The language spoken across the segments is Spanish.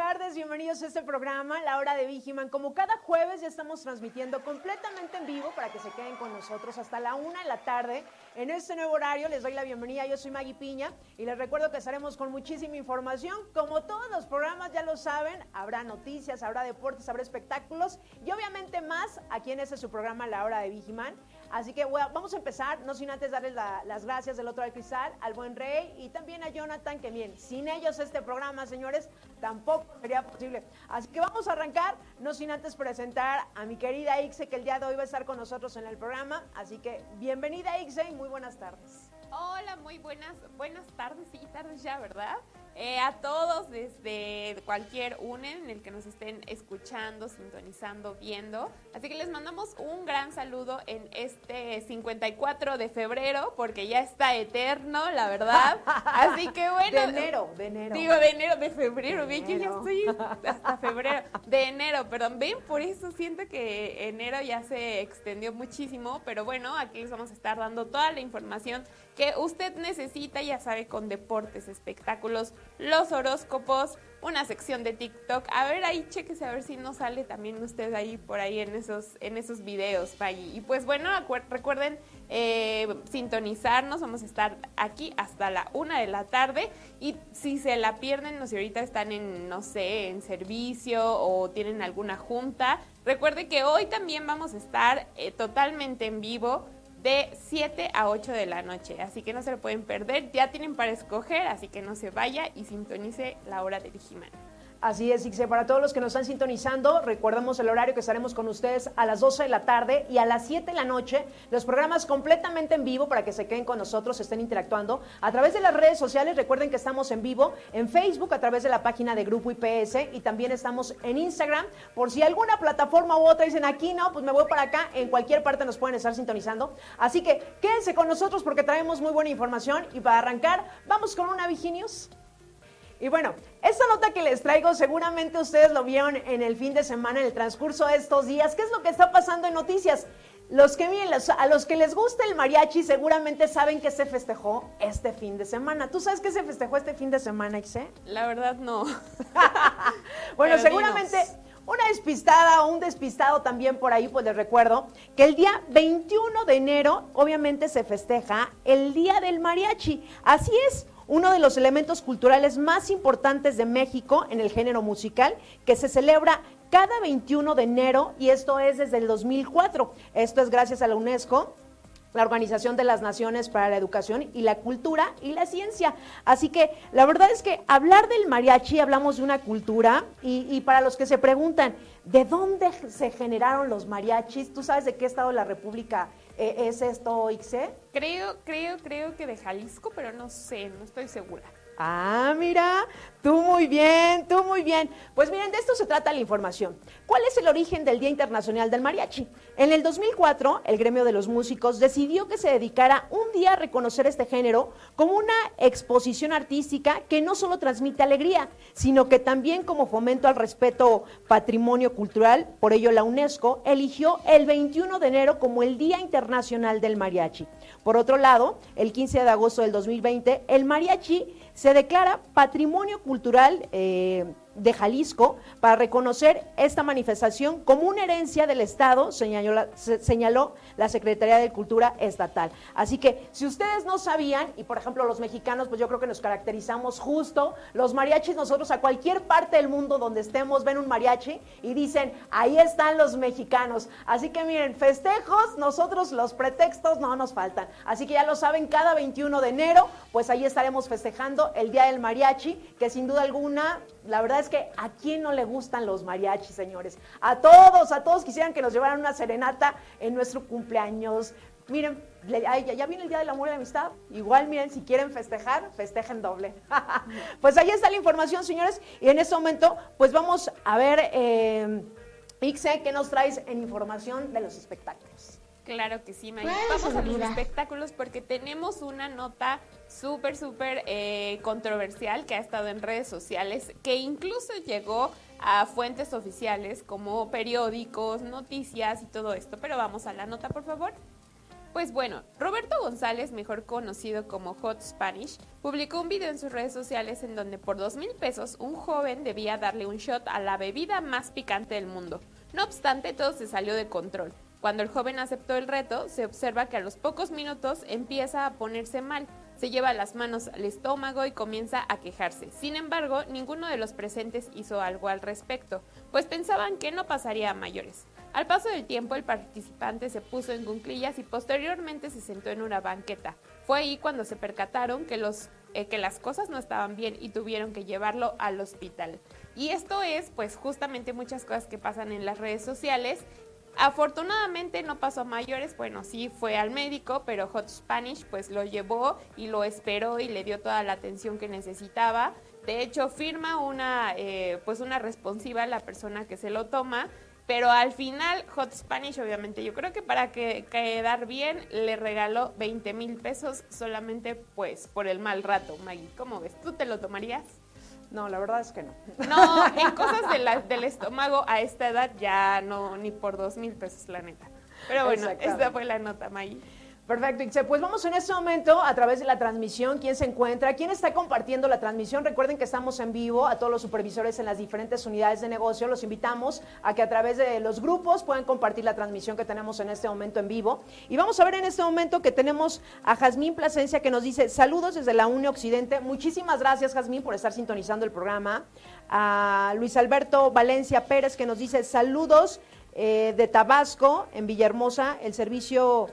tardes, bienvenidos a este programa, La Hora de Vigiman. Como cada jueves ya estamos transmitiendo completamente en vivo para que se queden con nosotros hasta la una de la tarde. En este nuevo horario les doy la bienvenida, yo soy Maggie Piña y les recuerdo que estaremos con muchísima información. Como todos los programas ya lo saben, habrá noticias, habrá deportes, habrá espectáculos y obviamente más aquí en este su programa La Hora de Vigiman. Así que vamos a empezar, no sin antes darles las gracias del otro al cristal, al buen Rey y también a Jonathan, que bien, sin ellos este programa, señores, tampoco sería posible. Así que vamos a arrancar, no sin antes presentar a mi querida Ixe, que el día de hoy va a estar con nosotros en el programa. Así que bienvenida Ixe y muy buenas tardes. Hola, muy buenas, buenas tardes, sí, tardes ya, ¿verdad? Eh, a todos desde cualquier UNE en el que nos estén escuchando, sintonizando, viendo. Así que les mandamos un gran saludo en este 54 de febrero, porque ya está eterno, la verdad. Así que bueno. De enero, de enero. Digo, de enero, de febrero, bien que ya estoy hasta febrero. De enero, perdón. Ven, por eso siento que enero ya se extendió muchísimo, pero bueno, aquí les vamos a estar dando toda la información que usted necesita, ya sabe, con deportes, espectáculos, los horóscopos, una sección de TikTok. A ver ahí, chequese a ver si no sale también usted ahí por ahí en esos, en esos videos, Y pues bueno, recuerden eh, sintonizarnos, vamos a estar aquí hasta la una de la tarde. Y si se la pierden, no sé, ahorita están en, no sé, en servicio o tienen alguna junta, recuerde que hoy también vamos a estar eh, totalmente en vivo de 7 a 8 de la noche. Así que no se lo pueden perder. Ya tienen para escoger, así que no se vaya y sintonice la hora de Digimon. Así es, Ixe. Para todos los que nos están sintonizando, recordemos el horario que estaremos con ustedes a las 12 de la tarde y a las 7 de la noche. Los programas completamente en vivo para que se queden con nosotros, estén interactuando a través de las redes sociales. Recuerden que estamos en vivo en Facebook a través de la página de Grupo IPS y también estamos en Instagram. Por si alguna plataforma u otra dicen aquí no, pues me voy para acá. En cualquier parte nos pueden estar sintonizando. Así que quédense con nosotros porque traemos muy buena información. Y para arrancar, vamos con una Viginius. Y bueno, esta nota que les traigo seguramente ustedes lo vieron en el fin de semana, en el transcurso de estos días. ¿Qué es lo que está pasando en noticias? Los que miren, a los que les gusta el mariachi seguramente saben que se festejó este fin de semana. ¿Tú sabes qué se festejó este fin de semana, Ixé? La verdad no. bueno, seguramente una despistada o un despistado también por ahí, pues les recuerdo que el día 21 de enero obviamente se festeja el Día del Mariachi. Así es, uno de los elementos culturales más importantes de México en el género musical, que se celebra cada 21 de enero y esto es desde el 2004. Esto es gracias a la UNESCO la Organización de las Naciones para la Educación y la Cultura y la Ciencia. Así que la verdad es que hablar del mariachi, hablamos de una cultura y, para los que se preguntan, ¿de dónde se generaron los mariachis? ¿Tú sabes de qué estado la República ¿E-, ¿Es esto Ixe? Creo, creo, creo que de Jalisco, pero no sé, no estoy segura. Ah, mira, tú muy bien, tú muy bien. Pues miren, de esto se trata la información. ¿Cuál es el origen del Día Internacional del Mariachi? En el 2004, el gremio de los músicos decidió que se dedicara un día a reconocer este género como una exposición artística que no solo transmite alegría, sino que también como fomento al respeto patrimonio cultural. Por ello, la UNESCO eligió el 21 de enero como el Día Internacional del Mariachi. Por otro lado, el 15 de agosto del 2020, el mariachi se declara patrimonio cultural eh, de Jalisco para reconocer esta manifestación como una herencia del Estado, señaló la, Secretaría de Cultura Estatal. Así que si ustedes no sabían, y por ejemplo los mexicanos, pues yo creo que nos caracterizamos justo, los mariachis nosotros a cualquier parte del mundo donde estemos ven un mariachi y dicen, ahí están los mexicanos. Así que miren, festejos, nosotros los pretextos no nos faltan. Así que ya lo saben, cada 21 de enero, pues ahí estaremos festejando el Día del Mariachi, que sin duda alguna la verdad es que a quién no le gustan los mariachis, señores. A todos, a todos quisieran que nos llevaran una serenata en nuestro cumpleaños. Miren, ya, viene el Día del Amor y la Amistad. Igual, miren, si quieren festejar, festejen doble. pues ahí está la información, señores. Y en este momento, pues vamos a ver... Eh, Ixe, ¿qué nos traes en información de los espectáculos? Claro que sí, Maggie. Vamos a los espectáculos porque tenemos una nota súper, súper eh, controversial que ha estado en redes sociales, que incluso llegó a fuentes oficiales como periódicos, noticias y todo esto. Pero vamos a la nota, por favor. Pues bueno, Roberto González, mejor conocido como Hot Spanish, publicó un video en sus redes sociales en donde por dos mil pesos un joven debía darle un shot a la bebida más picante del mundo. No obstante, todo se salió de control. Cuando el joven aceptó el reto, se observa que a los pocos minutos empieza a ponerse mal, se lleva las manos al estómago y comienza a quejarse. Sin embargo, ninguno de los presentes hizo algo al respecto, pues pensaban que no pasaría a mayores. Al paso del tiempo, el participante se puso en cunclillas y posteriormente se sentó en una banqueta. Fue ahí cuando se percataron que, los, eh, que las cosas no estaban bien y tuvieron que llevarlo al hospital. Y esto es, pues, justamente muchas cosas que pasan en las redes sociales. Afortunadamente no pasó a mayores, bueno, sí fue al médico, pero Hot Spanish pues lo llevó y lo esperó y le dio toda la atención que necesitaba. De hecho, firma una, eh, pues una responsiva a la persona que se lo toma pero al final, Hot Spanish, obviamente, yo creo que para que quedar bien, le regaló 20 mil pesos solamente pues por el mal rato. Maggie, ¿cómo ves? ¿Tú te lo tomarías? No, la verdad es que no. No, en cosas del estómago a esta edad ya no, ni por dos mil pesos, la neta. Pero bueno, esta fue la nota, Maggie. Perfecto, Ixe. Pues vamos en este momento a través de la transmisión. ¿Quién se encuentra? ¿Quién está compartiendo la transmisión? Recuerden que estamos en vivo a todos los supervisores en las diferentes unidades de negocio. Los invitamos a que a través de los grupos puedan compartir la transmisión que tenemos en este momento en vivo. Y vamos a ver en este momento que tenemos a Jazmín Plasencia que nos dice saludos desde la UNE Occidente. Muchísimas gracias, Jazmín, por estar sintonizando el programa. A Luis Alberto Valencia Pérez que nos dice saludos eh, de Tabasco, en Villahermosa, el servicio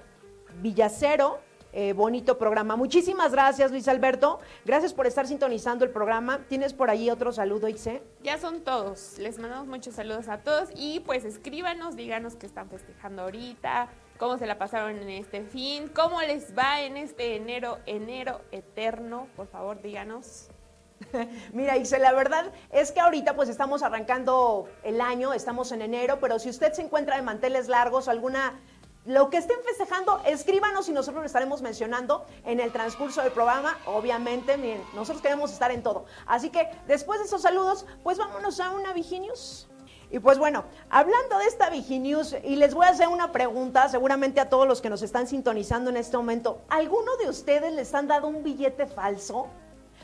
Villacero. Eh, bonito programa. Muchísimas gracias, Luis Alberto. Gracias por estar sintonizando el programa. ¿Tienes por ahí otro saludo, Ixe? Ya son todos. Les mandamos muchos saludos a todos y pues escríbanos, díganos qué están festejando ahorita, cómo se la pasaron en este fin, cómo les va en este enero, enero eterno. Por favor, díganos. Mira, Ixe, la verdad es que ahorita pues estamos arrancando el año, estamos en enero, pero si usted se encuentra de manteles largos o alguna lo que estén festejando, escríbanos y nosotros lo estaremos mencionando en el transcurso del programa. Obviamente, miren, nosotros queremos estar en todo. Así que después de esos saludos, pues vámonos a una Viginius. Y pues bueno, hablando de esta Viginius, y les voy a hacer una pregunta, seguramente a todos los que nos están sintonizando en este momento, ¿alguno de ustedes les han dado un billete falso?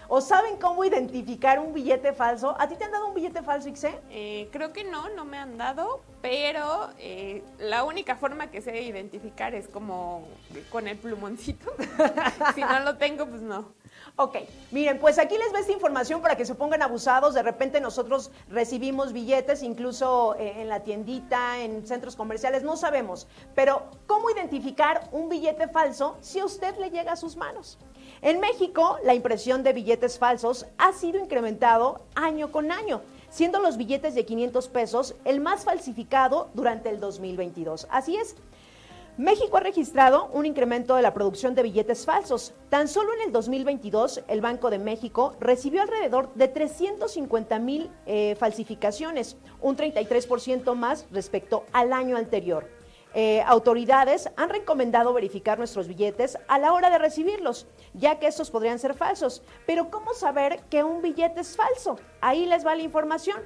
¿O saben cómo identificar un billete falso? ¿A ti te han dado un billete falso, Ixe? Eh, creo que no, no me han dado, pero eh, la única forma que sé identificar es como con el plumoncito. si no lo tengo, pues no. Ok, miren, pues aquí les ve esta información para que se pongan abusados. De repente nosotros recibimos billetes, incluso eh, en la tiendita, en centros comerciales, no sabemos. Pero, ¿cómo identificar un billete falso si a usted le llega a sus manos? En México, la impresión de billetes falsos ha sido incrementado año con año, siendo los billetes de 500 pesos el más falsificado durante el 2022. Así es. México ha registrado un incremento de la producción de billetes falsos. Tan solo en el 2022, el Banco de México recibió alrededor de 350 mil eh, falsificaciones, un 33% más respecto al año anterior. Eh, autoridades han recomendado verificar nuestros billetes a la hora de recibirlos, ya que estos podrían ser falsos. Pero ¿cómo saber que un billete es falso? Ahí les va la información.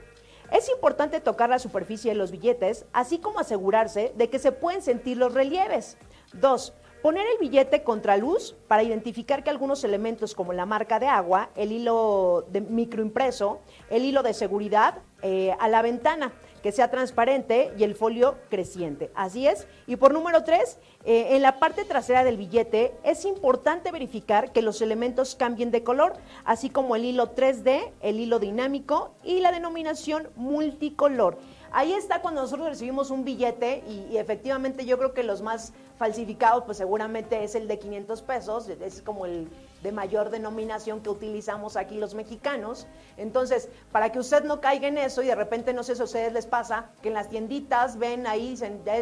Es importante tocar la superficie de los billetes, así como asegurarse de que se pueden sentir los relieves. Dos, Poner el billete contra luz para identificar que algunos elementos como la marca de agua, el hilo de microimpreso, el hilo de seguridad eh, a la ventana que sea transparente y el folio creciente. Así es. Y por número tres, eh, en la parte trasera del billete es importante verificar que los elementos cambien de color, así como el hilo 3D, el hilo dinámico y la denominación multicolor. Ahí está cuando nosotros recibimos un billete y, y efectivamente yo creo que los más falsificados pues seguramente es el de 500 pesos, es como el de mayor denominación que utilizamos aquí los mexicanos. Entonces, para que usted no caiga en eso y de repente, no sé si a ustedes les pasa, que en las tienditas ven ahí,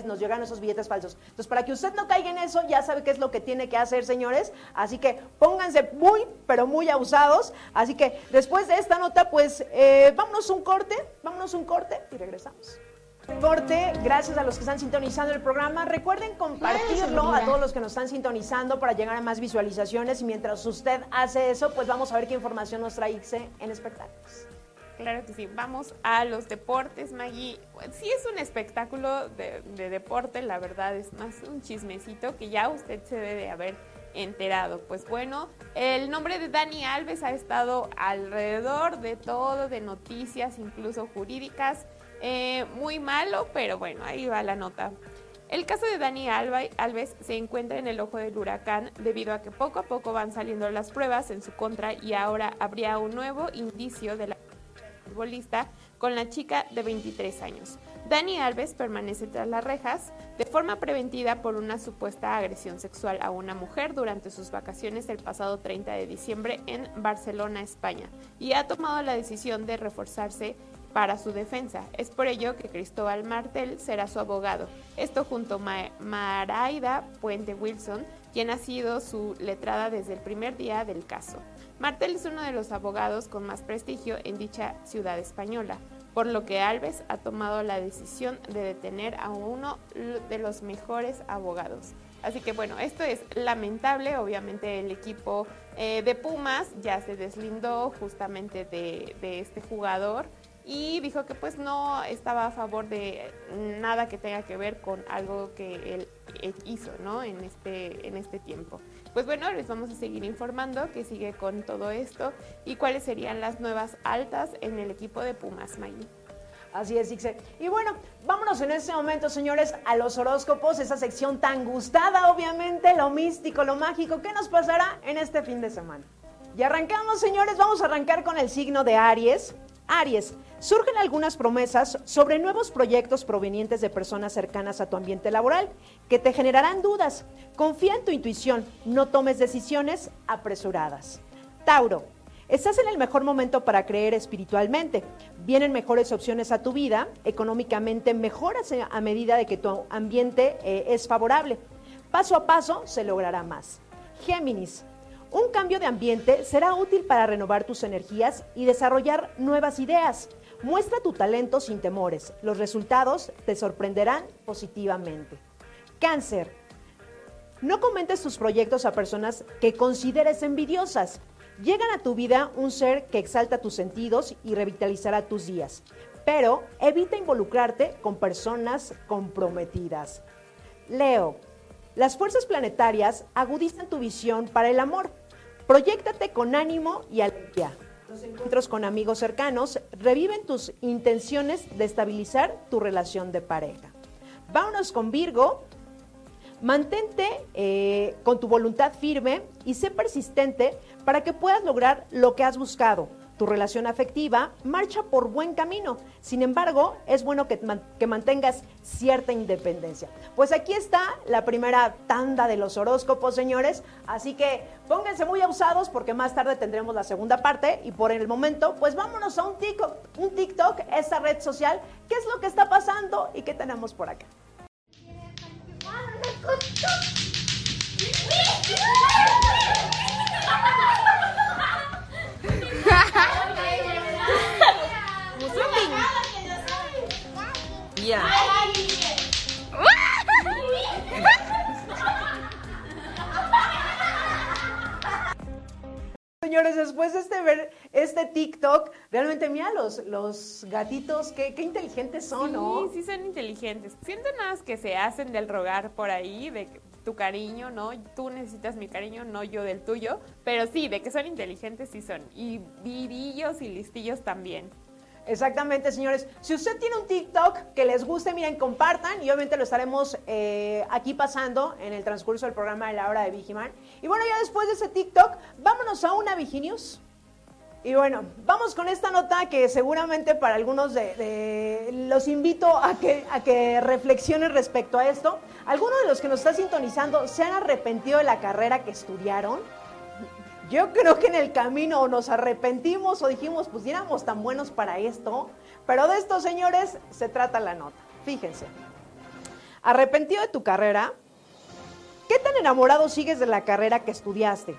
nos llegan esos billetes falsos. Entonces, para que usted no caiga en eso, ya sabe qué es lo que tiene que hacer, señores. Así que pónganse muy, pero muy abusados. Así que después de esta nota, pues eh, vámonos un corte, vámonos un corte y regresamos. Deporte, gracias a los que están sintonizando el programa. Recuerden compartirlo a todos los que nos están sintonizando para llegar a más visualizaciones. Y mientras usted hace eso, pues vamos a ver qué información nos trae Ixe en espectáculos. Claro que sí. Vamos a los deportes, Maggie. Sí es un espectáculo de, de, deporte, la verdad es más un chismecito que ya usted se debe haber enterado. Pues bueno, el nombre de Dani Alves ha estado alrededor de todo, de noticias, incluso jurídicas. Eh, muy malo, pero bueno, ahí va la nota. El caso de Dani Alves se encuentra en el ojo del huracán debido a que poco a poco van saliendo las pruebas en su contra y ahora habría un nuevo indicio de la futbolista con la chica de 23 años. Dani Alves permanece tras las rejas de forma preventiva por una supuesta agresión sexual a una mujer durante sus vacaciones el pasado 30 de diciembre en Barcelona, España, y ha tomado la decisión de reforzarse para su defensa. Es por ello que Cristóbal Martel será su abogado. Esto junto a Maraida Puente Wilson, quien ha sido su letrada desde el primer día del caso. Martel es uno de los abogados con más prestigio en dicha ciudad española, por lo que Alves ha tomado la decisión de detener a uno de los mejores abogados. Así que bueno, esto es lamentable. Obviamente el equipo eh, de Pumas ya se deslindó justamente de, de este jugador y dijo que pues no estaba a favor de nada que tenga que ver con algo que él, hizo, ¿no? En este, en este tiempo. Pues bueno, les vamos a seguir informando que sigue con todo esto y cuáles serían las nuevas altas en el equipo de Pumas Maggie. Así es, Ixe. Y bueno, vámonos en este momento, señores, a los horóscopos, esa sección tan gustada, obviamente, lo místico, lo mágico. ¿Qué nos pasará en este fin de semana? Y arrancamos, señores, vamos a arrancar con el signo de Aries. Aries, surgen algunas promesas sobre nuevos proyectos provenientes de personas cercanas a tu ambiente laboral que te generarán dudas. Confía en tu intuición, no tomes decisiones apresuradas. Tauro, estás en el mejor momento para creer espiritualmente. Vienen mejores opciones a tu vida, económicamente mejoras a medida de que tu ambiente eh, es favorable. Paso a paso se logrará más. Géminis, un cambio de ambiente será útil para renovar tus energías y desarrollar nuevas ideas. Muestra tu talento sin temores. Los resultados te sorprenderán positivamente. Cáncer. No comentes tus proyectos a personas que consideres envidiosas. Llegan a tu vida un ser que exalta tus sentidos y revitalizará tus días. Pero evita involucrarte con personas comprometidas. Leo. Las fuerzas planetarias agudizan tu visión para el amor Proyéctate con ánimo y alegría. Los encuentros con amigos cercanos reviven tus intenciones de estabilizar tu relación de pareja. Vámonos con Virgo. Mantente eh, con tu voluntad firme y sé persistente para que puedas lograr lo que has buscado tu relación afectiva marcha por buen camino. Sin embargo, es bueno que, mantengas cierta independencia. Pues aquí está la primera tanda de los horóscopos, señores. Así que pónganse muy abusados porque más tarde tendremos la segunda parte. Y por el momento, pues vámonos a un TikTok, un TikTok esta red social. ¿Qué es lo que está pasando y qué tenemos por acá? Señores, después de este ver este TikTok, realmente mira los, los gatitos, qué, qué inteligentes son, ¿no? Sí, sí son inteligentes. Siento nada que se hacen del rogar por ahí, de tu cariño, ¿no? Tú necesitas mi cariño, no yo del tuyo. Pero sí, de que son inteligentes, sí son. Y vivillos y listillos también. Exactamente, señores. Si usted tiene un TikTok que les guste, miren, compartan y obviamente lo estaremos eh, aquí pasando en el transcurso del programa de la hora de Vigiman. Y bueno, ya después de ese TikTok, vámonos a una Viginius. Y bueno, vamos con esta nota que seguramente para algunos de, los invito a que, a que reflexionen respecto a esto. ¿Algunos de los que nos está sintonizando se han arrepentido de la carrera que estudiaron? Yo creo que en el camino o nos arrepentimos o dijimos, pues éramos tan buenos para esto. Pero de estos señores se trata la nota. Fíjense. Arrepentido de tu carrera, ¿qué tan enamorado sigues de la carrera que estudiaste?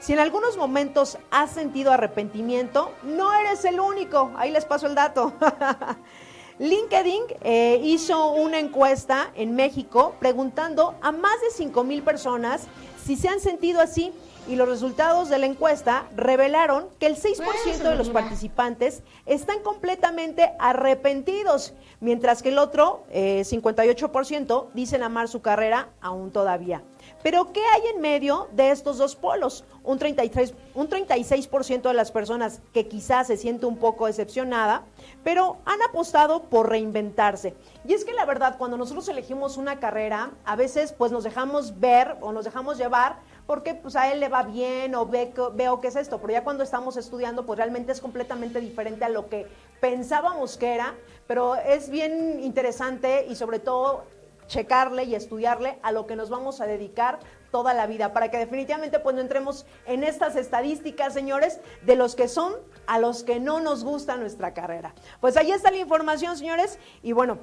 Si en algunos momentos has sentido arrepentimiento, no eres el único. Ahí les paso el dato. LinkedIn eh, hizo una encuesta en México preguntando a más de 5 mil personas si se han sentido así y los resultados de la encuesta revelaron que el 6% de los participantes están completamente arrepentidos, mientras que el otro, 58%, eh, dicen amar su carrera aún todavía. Pero ¿qué hay en medio de estos dos polos? Un, 33, un 36% de las personas que quizás se siente un poco decepcionada, pero han apostado por reinventarse. Y es que la verdad, cuando nosotros elegimos una carrera, a veces pues nos dejamos ver o nos dejamos llevar porque pues a él le va bien o ve, veo que es esto, pero ya cuando estamos estudiando pues realmente es completamente diferente a lo que pensábamos que era, pero es bien interesante y sobre todo checarle y estudiarle a lo que nos vamos a dedicar toda la vida, para que definitivamente pues no entremos en estas estadísticas, señores, de los que son a los que no nos gusta nuestra carrera. Pues ahí está la información, señores, y bueno,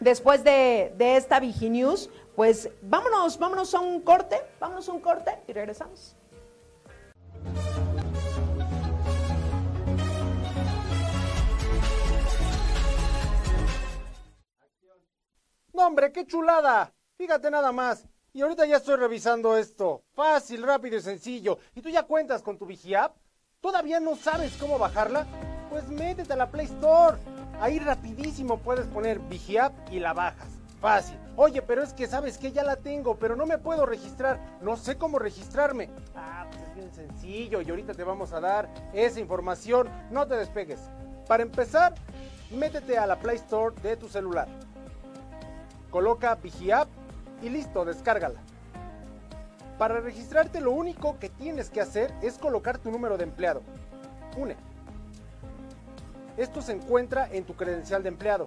después de, de esta Viginews, pues vámonos, vámonos a un corte, vámonos a un corte y regresamos. No, hombre, qué chulada. Fíjate nada más. Y ahorita ya estoy revisando esto. Fácil, rápido y sencillo. ¿Y tú ya cuentas con tu VigiApp? ¿Todavía no sabes cómo bajarla? Pues métete a la Play Store. Ahí rapidísimo puedes poner VigiApp y la bajas. Fácil. Oye, pero es que sabes que ya la tengo, pero no me puedo registrar. No sé cómo registrarme. Ah, pues es bien sencillo y ahorita te vamos a dar esa información. No te despegues. Para empezar, métete a la Play Store de tu celular. Coloca VigiApp y listo, descárgala. Para registrarte lo único que tienes que hacer es colocar tu número de empleado. UNE. Esto se encuentra en tu credencial de empleado.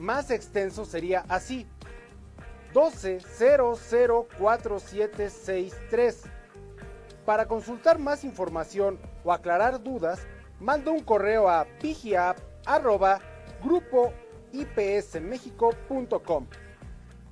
más extenso sería así. 12004763. Para consultar más información o aclarar dudas, manda un correo a pigiap.grupoipsmexico.com.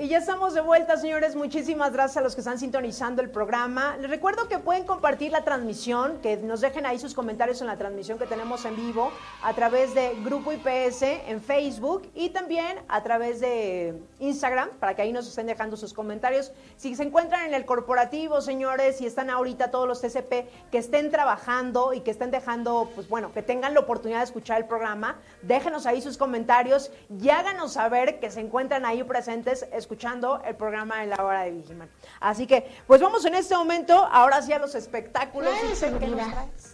Y ya estamos de vuelta, señores. Muchísimas gracias a los que están sintonizando el programa. Les recuerdo que pueden compartir la transmisión, que nos dejen ahí sus comentarios en la transmisión que tenemos en vivo a través de Grupo IPS en Facebook y también a través de Instagram, para que ahí nos estén dejando sus comentarios. Si se encuentran en el corporativo, señores, y están ahorita todos los TCP que estén trabajando y que estén dejando, pues bueno, que tengan la oportunidad de escuchar el programa, déjenos ahí sus comentarios y háganos saber que se encuentran ahí presentes escuchando el programa en la hora de Vigiman. Así que, pues vamos en este momento, ahora sí a los espectáculos.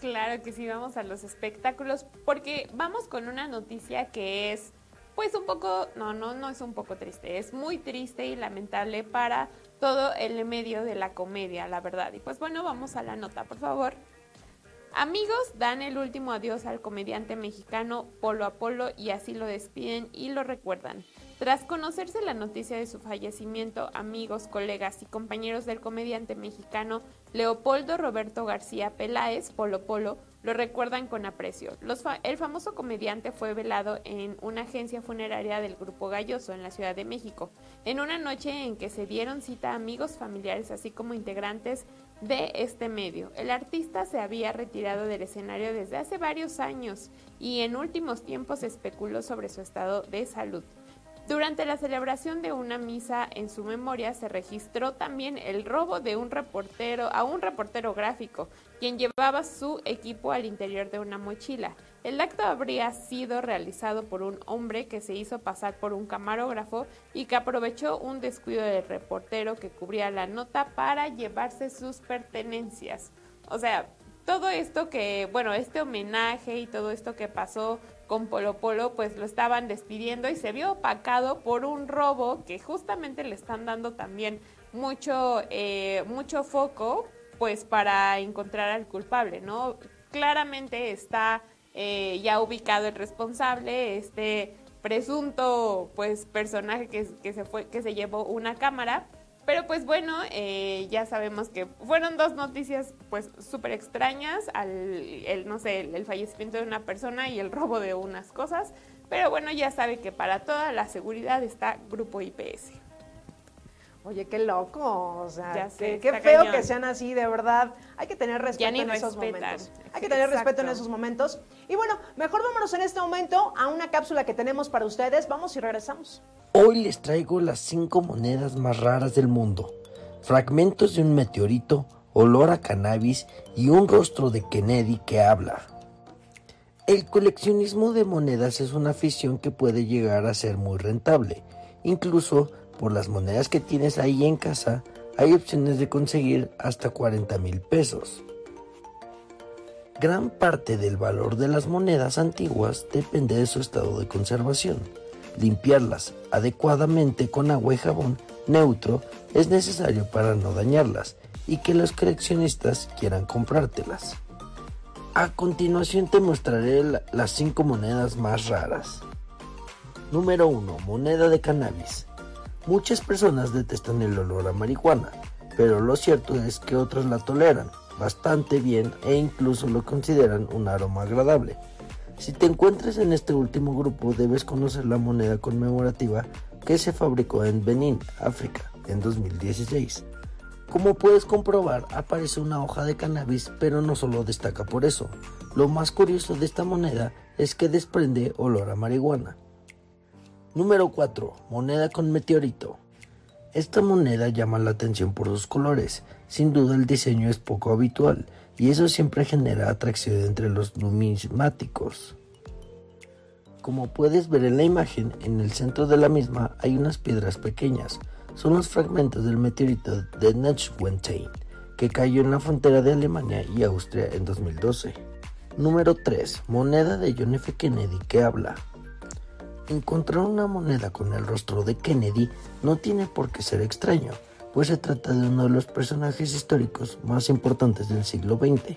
Claro que sí, vamos a los espectáculos, porque vamos con una noticia que es, pues un poco, no, no, no es un poco triste, es muy triste y lamentable para todo el medio de la comedia, la verdad. Y pues bueno, vamos a la nota, por favor. Amigos dan el último adiós al comediante mexicano Polo Apolo y así lo despiden y lo recuerdan. Tras conocerse la noticia de su fallecimiento, amigos, colegas y compañeros del comediante mexicano Leopoldo Roberto García Peláez, Polo Polo, lo recuerdan con aprecio. el famoso comediante fue velado en una agencia funeraria del Grupo Galloso en la Ciudad de México, en una noche en que se dieron cita amigos, familiares, así como integrantes de este medio. El artista se había retirado del escenario desde hace varios años y en últimos tiempos especuló sobre su estado de salud. Durante la celebración de una misa en su memoria se registró también el robo de un reportero a un reportero gráfico, quien llevaba su equipo al interior de una mochila. El acto habría sido realizado por un hombre que se hizo pasar por un camarógrafo y que aprovechó un descuido del reportero que cubría la nota para llevarse sus pertenencias. O sea, todo esto que, bueno, este homenaje y todo esto que pasó con Polo Polo, pues lo estaban despidiendo y se vio opacado por un robo que justamente le están dando también mucho, eh, mucho foco, pues para encontrar al culpable, ¿no? Claramente está eh, ya ubicado el responsable, este presunto, pues personaje que, que se fue, que se llevó una cámara pero pues bueno, eh, ya sabemos que fueron dos noticias pues súper extrañas, al, el, no sé, el, fallecimiento de una persona y el robo de unas cosas. Pero bueno, ya sabe que para toda la seguridad está Grupo IPS. Oye, qué loco, o sea, qué, feo que sean así, de verdad. Hay que tener respeto en esos momentos. Hay que tener respeto en esos momentos. Y bueno, mejor vámonos en este momento a una cápsula que tenemos para ustedes. Vamos y regresamos. Hoy les traigo las cinco monedas más raras del mundo. Fragmentos de un meteorito, olor a cannabis y un rostro de Kennedy que habla. El coleccionismo de monedas es una afición que puede llegar a ser muy rentable. Incluso por las monedas que tienes ahí en casa, hay opciones de conseguir hasta 40 mil pesos. Gran parte del valor de las monedas antiguas depende de su estado de conservación. Limpiarlas adecuadamente con agua y jabón neutro es necesario para no dañarlas y que los coleccionistas quieran comprártelas. A continuación te mostraré las 5 monedas más raras. Número 1. Moneda de cannabis. Muchas personas detestan el olor a marihuana, pero lo cierto es que otras la toleran bastante bien e incluso lo consideran un aroma agradable. Si te encuentras en este último grupo debes conocer la moneda conmemorativa que se fabricó en Benín, África, en 2016. Como puedes comprobar, aparece una hoja de cannabis, pero no solo destaca por eso. Lo más curioso de esta moneda es que desprende olor a marihuana. Número 4. Moneda con meteorito. Esta moneda llama la atención por sus colores. Sin duda el diseño es poco habitual y eso siempre genera atracción entre los numismáticos. Como puedes ver en la imagen, en el centro de la misma hay unas piedras pequeñas. Son los fragmentos del meteorito de Neuschwanstein que cayó en la frontera de Alemania y Austria en 2012. Número 3. Moneda de John F. Kennedy que habla. Encontrar una moneda con el rostro de Kennedy no tiene por qué ser extraño, pues se trata de uno de los personajes históricos más importantes del siglo XX.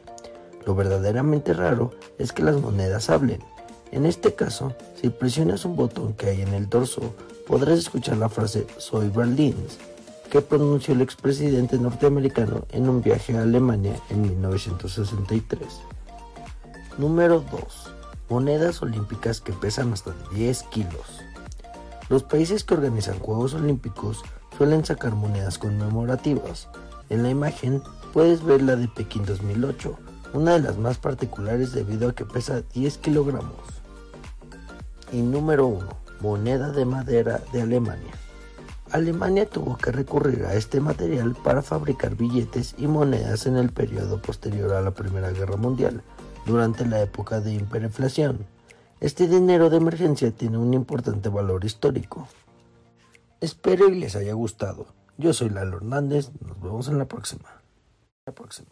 Lo verdaderamente raro es que las monedas hablen. En este caso, si presionas un botón que hay en el dorso, podrás escuchar la frase Soy Berlín, que pronunció el expresidente norteamericano en un viaje a Alemania en 1963. Número 2 monedas olímpicas que pesan hasta 10 kilos. Los países que organizan Juegos Olímpicos suelen sacar monedas conmemorativas. En la imagen puedes ver la de Pekín 2008, una de las más particulares debido a que pesa 10 kilogramos. Y número 1. Moneda de madera de Alemania. Alemania tuvo que recurrir a este material para fabricar billetes y monedas en el periodo posterior a la Primera Guerra Mundial, durante la época de hiperinflación. Este dinero de emergencia tiene un importante valor histórico. Espero y les haya gustado. Yo soy Lalo Hernández, nos vemos en la próxima. La próxima.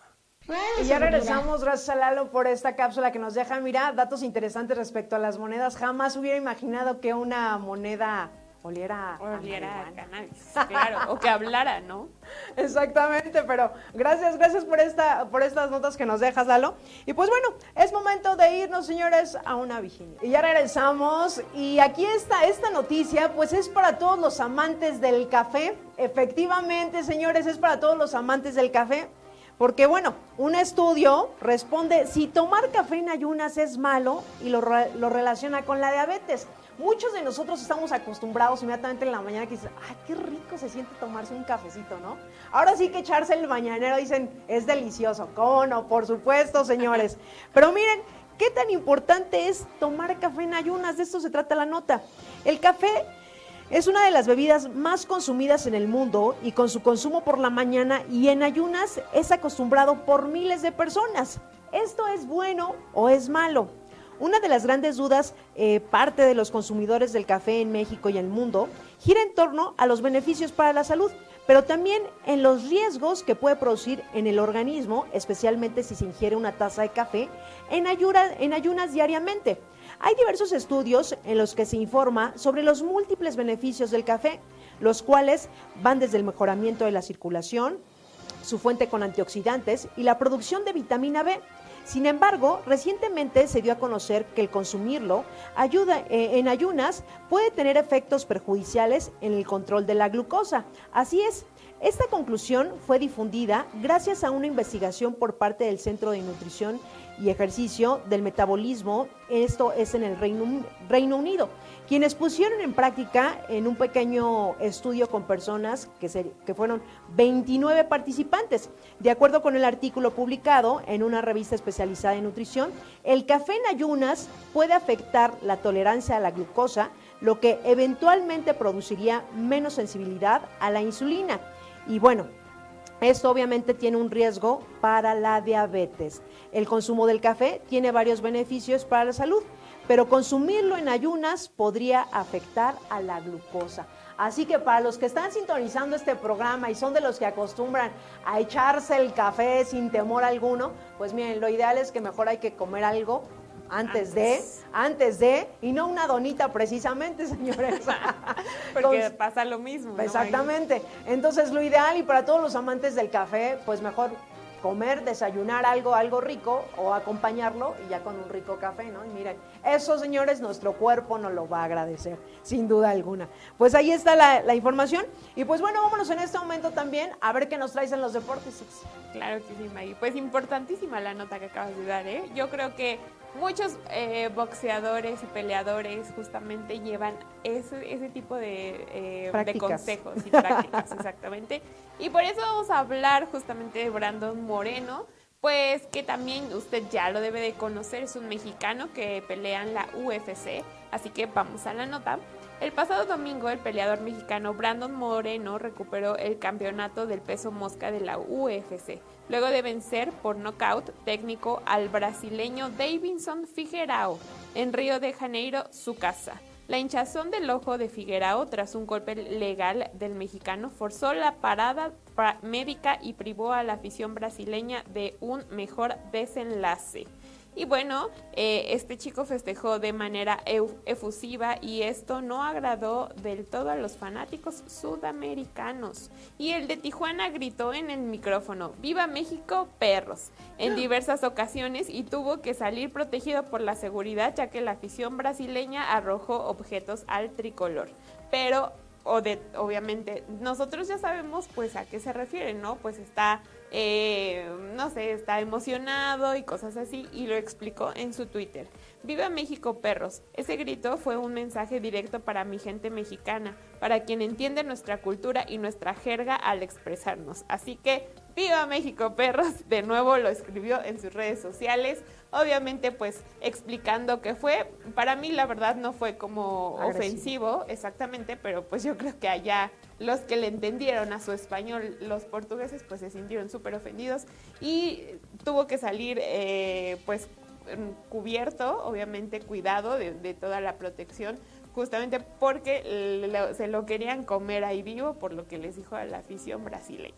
Y ya regresamos, gracias a Lalo por esta cápsula que nos deja, mira, datos interesantes respecto a las monedas. Jamás hubiera imaginado que una moneda oliera, oliera a cannabis, claro, o que hablara, ¿no? Exactamente, pero gracias, gracias por esta, por estas notas que nos dejas, Lalo. Y pues bueno, es momento de irnos, señores, a una vigilia. Y ya regresamos, y aquí está esta noticia, pues es para todos los amantes del café. Efectivamente, señores, es para todos los amantes del café. Porque bueno, un estudio responde si tomar café en ayunas es malo y lo, lo, relaciona con la diabetes. Muchos de nosotros estamos acostumbrados inmediatamente en la mañana que dicen, ay, qué rico se siente tomarse un cafecito, ¿no? Ahora sí que echarse el mañanero, dicen, es delicioso. ¿Cómo no? Por supuesto, señores. Pero miren, ¿qué tan importante es tomar café en ayunas? De esto se trata la nota. El café es una de las bebidas más consumidas en el mundo y con su consumo por la mañana y en ayunas es acostumbrado por miles de personas. ¿Esto es bueno o es malo? Una de las grandes dudas, eh, parte de los consumidores del café en México y el mundo, gira en torno a los beneficios para la salud, pero también en los riesgos que puede producir en el organismo, especialmente si se ingiere una taza de café en, en ayunas diariamente. Hay diversos estudios en los que se informa sobre los múltiples beneficios del café, los cuales van desde el mejoramiento de la circulación, su fuente con antioxidantes y la producción de vitamina B. Sin embargo, recientemente se dio a conocer que el consumirlo ayuda, eh, en ayunas puede tener efectos perjudiciales en el control de la glucosa. Así es, esta conclusión fue difundida gracias a una investigación por parte del Centro de Nutrición y Ejercicio del Metabolismo, esto es en el Reino, Reino Unido, quienes pusieron en práctica en un pequeño estudio con personas que, se, que fueron 29 participantes. De acuerdo con el artículo publicado en una revista especializada en nutrición, el café en ayunas puede afectar la tolerancia a la glucosa, lo que eventualmente produciría menos sensibilidad a la insulina y bueno, esto obviamente tiene un riesgo para la diabetes. El consumo del café tiene varios beneficios para la salud, pero consumirlo en ayunas podría afectar a la glucosa. Así que para los que están sintonizando este programa y son de los que acostumbran a echarse el café sin temor alguno, pues miren, lo ideal es que mejor hay que comer algo antes, de, antes de, y no una donita precisamente, señores. Porque pasa lo mismo. Exactamente. Entonces, lo ideal y para todos los amantes del café, pues mejor comer, desayunar algo, algo rico o acompañarlo y ya con un rico café, ¿no? Y miren, eso, señores, nuestro cuerpo nos lo va a agradecer, sin duda alguna. Pues ahí está la, información. Y pues bueno, vámonos en este momento también a ver qué nos traes en los deportes. Claro que sí, Maggie. Pues importantísima la nota que acabas de dar, ¿eh? Yo creo que muchos eh, boxeadores y peleadores justamente llevan ese, ese tipo de, eh, consejos y prácticas, exactamente. Y por eso vamos a hablar justamente de Brandon Moreno, pues que también usted ya lo debe de conocer, es un mexicano que pelea en la UFC, así que vamos a la nota. El pasado domingo, el peleador mexicano Brandon Moreno recuperó el campeonato del peso mosca de la UFC, luego de vencer por nocaut técnico al brasileño Davidson Figueirao en Río de Janeiro, su casa. La hinchazón del ojo de Figueirao tras un golpe legal del mexicano forzó la parada médica y privó a la afición brasileña de un mejor desenlace. Y bueno, eh, este chico festejó de manera efusiva y esto no agradó del todo a los fanáticos sudamericanos. Y el de Tijuana gritó en el micrófono, ¡Viva México, perros! en diversas ocasiones y tuvo que salir protegido por la seguridad ya que la afición brasileña arrojó objetos al tricolor. Pero o de, obviamente, nosotros ya sabemos pues a qué se refiere, ¿no? Pues está eh, no sé, está emocionado y cosas así, y lo explicó en su Twitter. Viva México, perros. Ese grito fue un mensaje directo para mi gente mexicana, para quien entiende nuestra cultura y nuestra jerga al expresarnos. Así que, ¡Viva México Perros! De nuevo lo escribió en sus redes sociales obviamente pues explicando que fue, para mí la verdad no fue como ofensivo exactamente, pero pues yo creo que allá los que le entendieron a su español, los portugueses, pues se sintieron súper ofendidos y tuvo que salir eh, pues cubierto, obviamente cuidado de, toda la protección, justamente porque se lo querían comer ahí vivo, por lo que les dijo a la afición brasileña.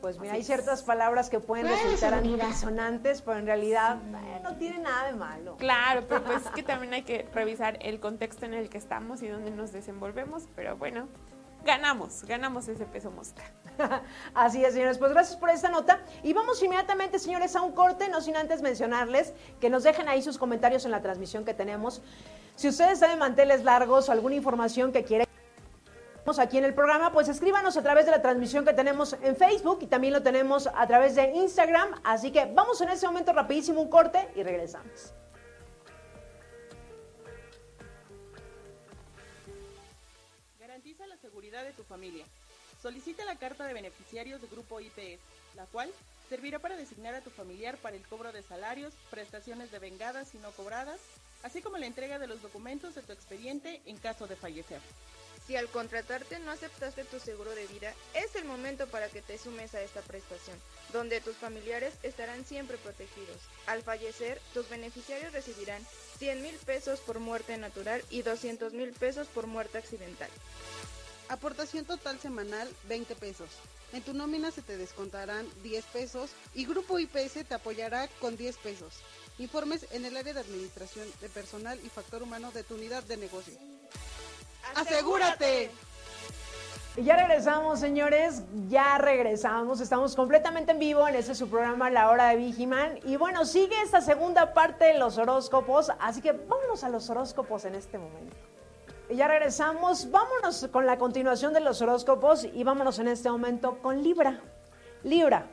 Pues mira, hay ciertas palabras que pueden resultar antisonantes, pero en realidad eh, no tiene nada de malo. Claro, pero pues es que también hay que revisar el contexto en el que estamos y dónde nos desenvolvemos, pero bueno, ganamos, ganamos ese peso mosca. Así es, señores. Pues gracias por esta nota. Y vamos inmediatamente, señores, a un corte, no sin antes mencionarles que nos dejen ahí sus comentarios en la transmisión que tenemos. Si ustedes saben manteles largos o alguna información que quieren aquí en el programa, pues escríbanos a través de la transmisión que tenemos en Facebook y también lo tenemos a través de Instagram. Así que vamos en ese momento rapidísimo un corte y regresamos. Garantiza la seguridad de tu familia. Solicita la carta de beneficiarios de Grupo IPS, la cual servirá para designar a tu familiar para el cobro de salarios, prestaciones de vengadas y no cobradas, así como la entrega de los documentos de tu expediente en caso de fallecer. Si al contratarte no aceptaste tu seguro de vida, es el momento para que te sumes a esta prestación, donde tus familiares estarán siempre protegidos. Al fallecer, tus beneficiarios recibirán 100 mil pesos por muerte natural y 200 mil pesos por muerte accidental. Aportación total semanal 20 pesos. En tu nómina se te descontarán 10 pesos y Grupo IPS te apoyará con 10 pesos. Informes en el área de administración de personal y factor humano de tu unidad de negocio. ¡Asegúrate! Y ya regresamos, señores, ya regresamos. Estamos completamente en vivo en ese su programa La Hora de Vigiman. Y bueno, sigue esta segunda parte de los horóscopos, así que vámonos a los horóscopos en este momento. Ya regresamos, vámonos con la continuación de los horóscopos y vámonos en este momento con Libra. Libra,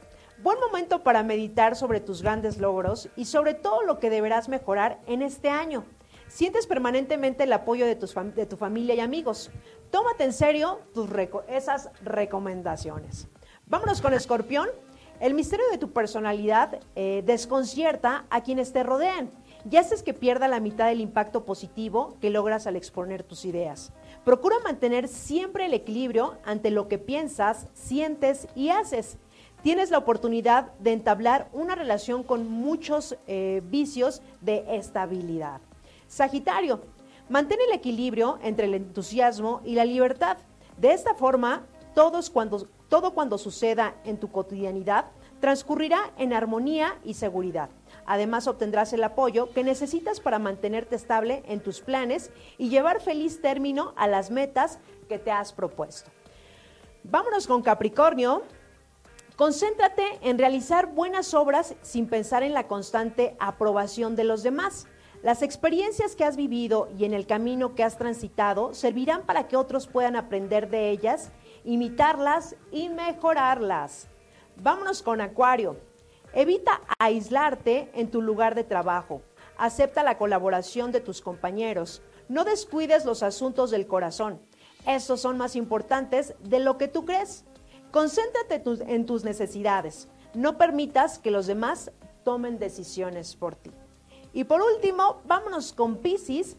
buen momento para meditar sobre tus grandes logros y sobre todo lo que deberás mejorar en este año. Sientes permanentemente el apoyo de, de tu familia y amigos. Tómate en serio tus esas recomendaciones. Vámonos con Escorpión. El misterio de tu personalidad eh, desconcierta a quienes te rodean y haces que pierda la mitad del impacto positivo que logras al exponer tus ideas. Procura mantener siempre el equilibrio ante lo que piensas, sientes y haces. Tienes la oportunidad de entablar una relación con muchos eh, vicios de estabilidad. Sagitario, mantén el equilibrio entre el entusiasmo y la libertad. De esta forma, cuando, todo cuando suceda en tu cotidianidad transcurrirá en armonía y seguridad. Además, obtendrás el apoyo que necesitas para mantenerte estable en tus planes y llevar feliz término a las metas que te has propuesto. Vámonos con Capricornio. Concéntrate en realizar buenas obras sin pensar en la constante aprobación de los demás. Las experiencias que has vivido y en el camino que has transitado servirán para que otros puedan aprender de ellas, imitarlas y mejorarlas. Vámonos con Acuario. Evita aislarte en tu lugar de trabajo. Acepta la colaboración de tus compañeros. No descuides los asuntos del corazón. Estos son más importantes de lo que tú crees. Concéntrate en tus necesidades. No permitas que los demás tomen decisiones por ti. Y por último, vámonos con Pisces.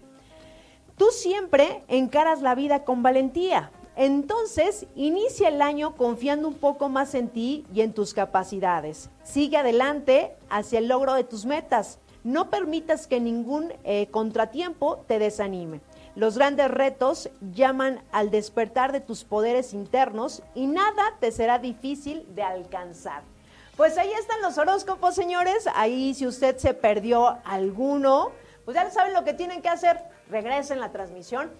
Tú siempre encaras la vida con valentía. Entonces, inicia el año confiando un poco más en ti y en tus capacidades. Sigue adelante hacia el logro de tus metas. No permitas que ningún eh, contratiempo te desanime. Los grandes retos llaman al despertar de tus poderes internos y nada te será difícil de alcanzar. Pues ahí están los horóscopos, señores. Ahí si usted se perdió alguno, pues ya saben lo que tienen que hacer. Regresen la transmisión.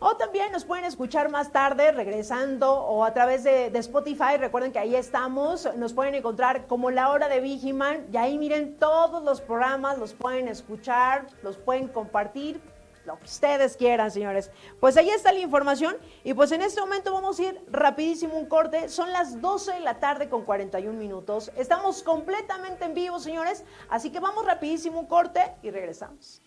O también nos pueden escuchar más tarde regresando o a través de, Spotify. Recuerden que ahí estamos. Nos pueden encontrar como la hora de Vigiman. Y ahí miren todos los programas, los pueden escuchar, los pueden compartir lo que ustedes quieran, señores. Pues ahí está la información y pues en este momento vamos a ir rapidísimo un corte. Son las 12 de la tarde con 41 minutos. Estamos completamente en vivo, señores, así que vamos rapidísimo un corte y regresamos.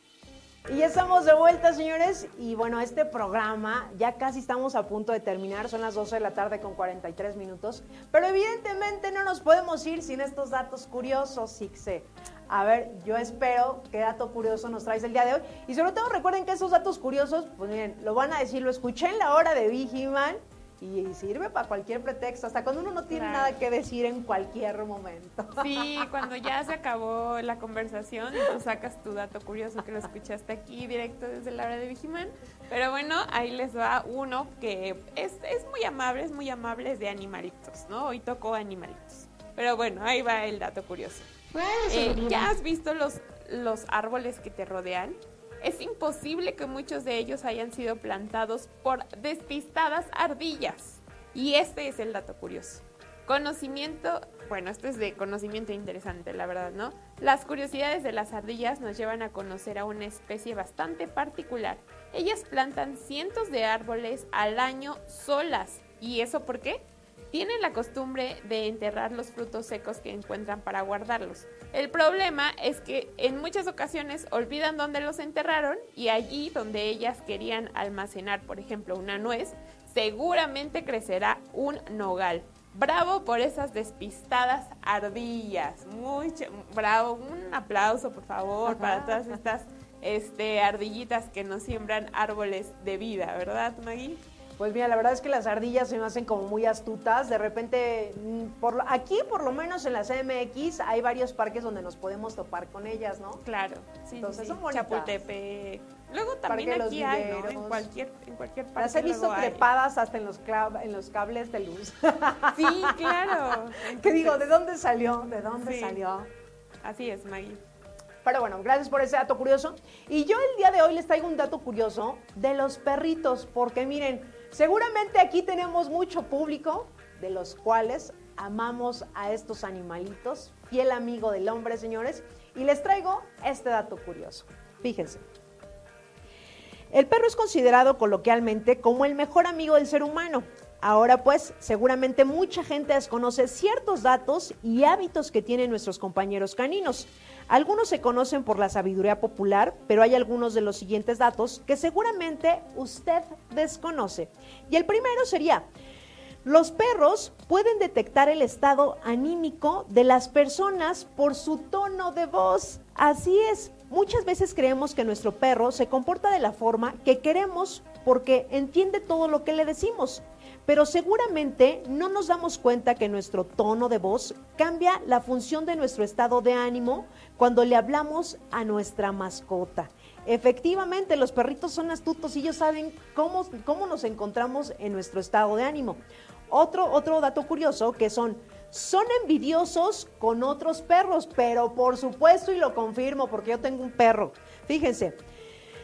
Y ya estamos de vuelta, señores. Y bueno, este programa ya casi estamos a punto de terminar. Son las 12 de la tarde con 43 minutos. Pero evidentemente no nos podemos ir sin estos datos curiosos, Sixe. A ver, yo espero qué dato curioso nos traes el día de hoy. Y sobre todo recuerden que esos datos curiosos, pues miren, lo van a decir, lo escuché en la hora de Vigiman y sirve para cualquier pretexto, hasta cuando uno no tiene Claro. nada que decir en cualquier momento. Sí, cuando ya se acabó la conversación, tú sacas tu dato curioso que lo escuchaste aquí directo desde la hora de Vigiman. Pero bueno, ahí les va uno que es, es muy amable, es muy amable, es de animalitos, ¿no? Hoy tocó animalitos. Pero bueno, ahí va el dato curioso. Eh, ¿Ya has visto los, los árboles que te rodean? Es imposible que muchos de ellos hayan sido plantados por despistadas ardillas. Y este es el dato curioso. Conocimiento, bueno, esto es de conocimiento interesante, la verdad, ¿no? Las curiosidades de las ardillas nos llevan a conocer a una especie bastante particular. Ellas plantan cientos de árboles al año solas. ¿Y eso por qué? Tienen la costumbre de enterrar los frutos secos que encuentran para guardarlos. El problema es que en muchas ocasiones olvidan dónde los enterraron y allí donde ellas querían almacenar, por ejemplo, una nuez, seguramente crecerá un nogal. Bravo por esas despistadas ardillas. Muy ch- bravo. Un aplauso, por favor, para todas estas este, ardillitas que nos siembran árboles de vida, ¿verdad, Maggie? Pues mira, la verdad es que las ardillas se me hacen como muy astutas. De repente, mm, por aquí por lo menos en la CMX hay varios parques donde nos podemos topar con ellas, ¿no? Claro, sí, Entonces sí, son bonitas. Chapultepec. Luego también aquí hay, ¿no? En cualquier, en cualquier parte. Las he visto hay. trepadas hasta en los, en los cables de luz. Sí, claro. que digo, ¿de dónde salió? ¿De dónde Sí. salió? Así es, Maggie. Pero bueno, gracias por ese dato curioso. Y yo el día de hoy les traigo un dato curioso de los perritos, porque miren, seguramente aquí tenemos mucho público, de los cuales amamos a estos animalitos, fiel amigo del hombre, señores, y les traigo este dato curioso. Fíjense. El perro es considerado coloquialmente como el mejor amigo del ser humano. Ahora pues, seguramente mucha gente desconoce ciertos datos y hábitos que tienen nuestros compañeros caninos. Algunos se conocen por la sabiduría popular, pero hay algunos de los siguientes datos que seguramente usted desconoce. Y el primero sería, los perros pueden detectar el estado anímico de las personas por su tono de voz. Así es, muchas veces creemos que nuestro perro se comporta de la forma que queremos porque entiende todo lo que le decimos. Pero seguramente no nos damos cuenta que nuestro tono de voz cambia la función de nuestro estado de ánimo cuando le hablamos a nuestra mascota. Efectivamente, los perritos son astutos y ellos saben cómo, cómo nos encontramos en nuestro estado de ánimo. Otro, otro dato curioso que son, son envidiosos con otros perros, pero por supuesto, y lo confirmo porque yo tengo un perro. Fíjense,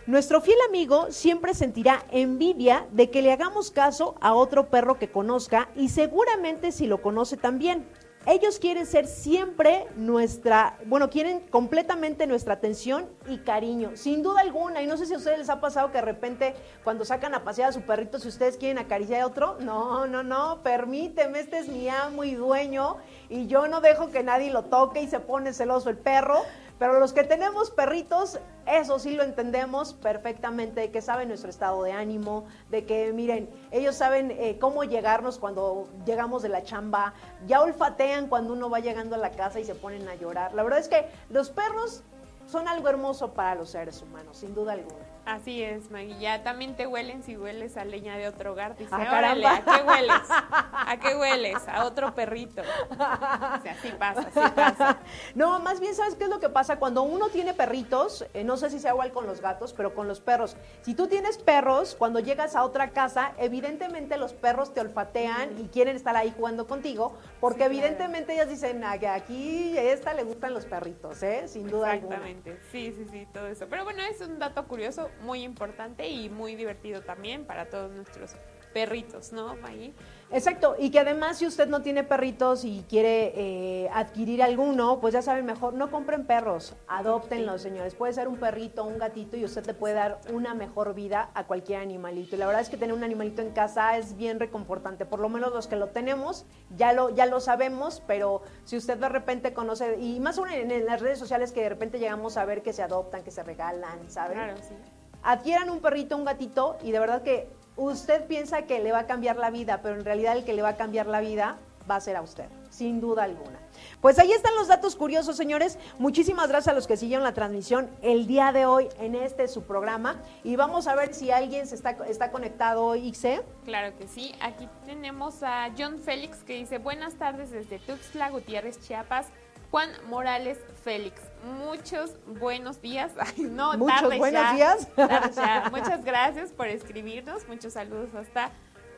nuestro fiel amigo siempre sentirá envidia de que le hagamos caso a otro perro que conozca y seguramente si lo conoce también. Ellos quieren ser siempre nuestra, bueno, quieren completamente nuestra atención y cariño, sin duda alguna. Y no sé si a ustedes les ha pasado que de repente cuando sacan a pasear a su perrito, si ustedes quieren acariciar a otro, no, no, no, permíteme, este es mi amo y dueño y yo no dejo que nadie lo toque y se pone celoso el perro. Pero los que tenemos perritos, eso sí lo entendemos perfectamente, de que saben nuestro estado de ánimo, de que, miren, ellos saben eh, cómo llegarnos cuando llegamos de la chamba, ya olfatean cuando uno va llegando a la casa y se ponen a llorar. La verdad es que los perros son algo hermoso para los seres humanos, sin duda alguna. Así es, Maggie. Ya también te huelen si hueles a leña de otro hogar. Dice, Ah, órale. ¿a qué hueles? ¿A qué hueles? A otro perrito. O sea, así pasa, así pasa. No, más bien, ¿sabes qué es lo que pasa? Cuando uno tiene perritos, eh, no sé si sea igual con los gatos, pero con los perros. Si tú tienes perros, cuando llegas a otra casa, evidentemente los perros te olfatean y quieren estar ahí jugando contigo, porque evidentemente ellas dicen, "Ah, que aquí a esta le gustan los perritos, ¿eh? Sin duda alguna. Exactamente. Sí, sí, sí, todo eso. Pero bueno, es un dato curioso, muy importante y muy divertido también para todos nuestros perritos, ¿no, Maggie? Exacto, y que además si usted no tiene perritos y quiere eh, adquirir alguno, pues ya saben mejor, no compren perros, adoptenlos, señores. Puede ser un perrito, un gatito y usted le puede dar una mejor vida a cualquier animalito. Y la verdad es que tener un animalito en casa es bien reconfortante, por lo menos los que lo tenemos ya lo, ya lo sabemos, pero si usted de repente conoce, y más aún en, en las redes sociales que de repente llegamos a ver que se adoptan, que se regalan, ¿saben? Claro, sí. Adquieran un perrito, un gatito y de verdad que usted piensa que le va a cambiar la vida, pero en realidad el que le va a cambiar la vida va a ser a usted, sin duda alguna. Pues ahí están los datos curiosos, señores. Muchísimas gracias a los que siguieron la transmisión el día de hoy en este su programa. Y vamos a ver si alguien se está, está conectado hoy, Ixe. Claro que sí. Aquí tenemos a John Félix que dice, buenas tardes desde Tuxtla Gutiérrez, Chiapas. Juan Morales Félix, muchos buenos días. Ay, no, Muchos tardes buenos ya, días. ya. Muchas gracias por escribirnos. Muchos saludos hasta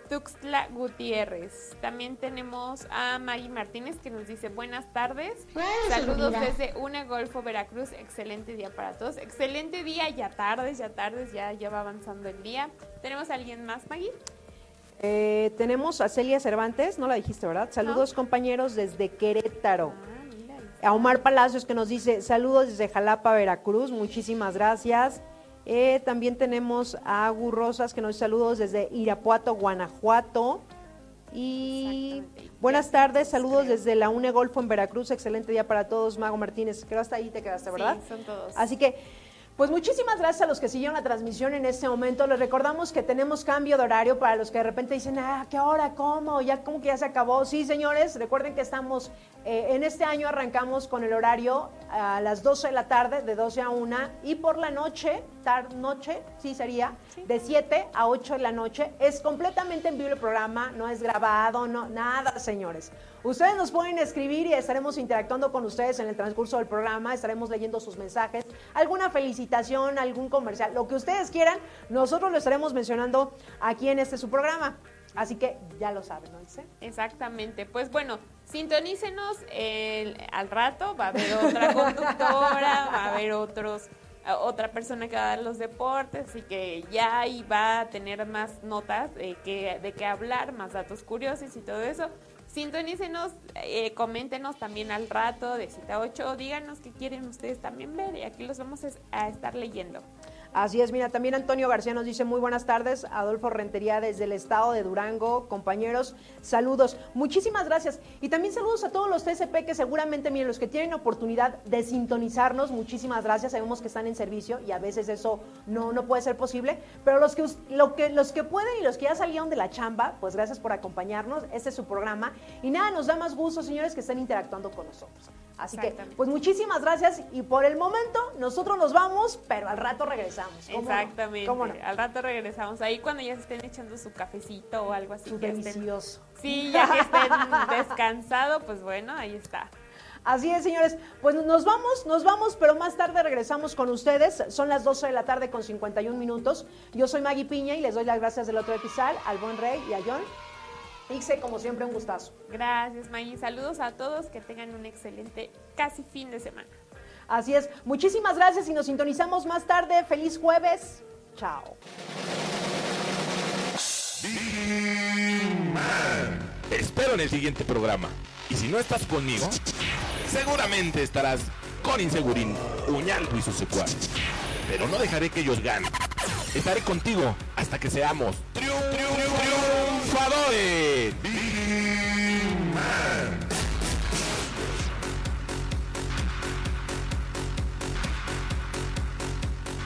Tuxtla Gutiérrez. También tenemos a Maggie Martínez que nos dice buenas tardes. Saludos desde Una Golfo, Veracruz. Excelente día para todos. Excelente día, ya tardes, ya tardes, ya, ya va avanzando el día. ¿Tenemos a alguien más, Maggie? Eh, tenemos a Celia Cervantes, no la dijiste, ¿verdad? Saludos compañeros desde Querétaro. Ah. A Omar Palacios que nos dice saludos desde Jalapa, Veracruz, muchísimas gracias. Eh, también tenemos a Agu Rosas que nos dice saludos desde Irapuato, Guanajuato. Y buenas tardes, saludos creo. desde la UNE Golfo en Veracruz, excelente día para todos, Mago Martínez. Creo hasta ahí te quedaste, ¿verdad? Sí, son todos. Así que, pues muchísimas gracias a los que siguieron la transmisión en este momento. Les recordamos que tenemos cambio de horario para los que de repente dicen, ah, ¿qué hora? ¿Cómo? Ya como que ya se acabó. Sí, señores, recuerden que estamos, eh, en este año arrancamos con el horario a las 12 de la tarde, de 12 a 1, y por la noche, tarde, noche, sí sería, de 7 a 8 de la noche. Es completamente en vivo el programa, no es grabado, no, nada, señores. Ustedes nos pueden escribir y estaremos interactuando con ustedes en el transcurso del programa, estaremos leyendo sus mensajes, alguna felicitación, algún comercial, lo que ustedes quieran, nosotros lo estaremos mencionando aquí en este su programa. Así que ya lo saben, ¿no? Ilse? Exactamente. Pues bueno, sintonícenos el- al rato. Va a haber otra conductora, va a haber otros otra persona que va a dar los deportes, así que ya ahí va a tener más notas de qué de qué hablar, más datos curiosos y todo eso. Sintonícenos, eh, coméntenos también al rato de cita 8, díganos qué quieren ustedes también ver y aquí los vamos a estar leyendo. Así es, mira, también Antonio García nos dice muy buenas tardes, Adolfo Rentería desde el estado de Durango, compañeros, saludos, muchísimas gracias. Y también saludos a todos los TCP que seguramente, miren, los que tienen oportunidad de sintonizarnos, muchísimas gracias, sabemos que están en servicio y a veces eso no, no puede ser posible, pero los que, lo que, los que pueden y los que ya salieron de la chamba, pues gracias por acompañarnos, este es su programa. Y nada, nos da más gusto, señores, que estén interactuando con nosotros. Así que, pues muchísimas gracias y por el momento nosotros nos vamos, pero al rato regresamos. ¿Cómo no? Exactamente. ¿Cómo no? Al rato regresamos. Ahí cuando ya se estén echando su cafecito o algo así. Su que estén- delicioso. Sí, ya que estén descansado, pues bueno, ahí está. Así es, señores. Pues nos vamos, nos vamos, pero más tarde regresamos con ustedes. Son las 12 de la tarde con 51 minutos. Yo soy Maggie Piña y les doy las gracias del otro episodio al buen Rey y a John. Ixe, como siempre, un gustazo. Gracias, Maggie. Saludos a todos. Que tengan un excelente casi fin de semana. Así es. Muchísimas gracias y nos sintonizamos más tarde. Feliz jueves. Chao. Te espero en el siguiente programa. Y si no estás conmigo, seguramente estarás con Insegurín, Uñaldo y sus secuaces. Pero no dejaré que ellos ganen. Estaré contigo hasta que seamos Innovadores.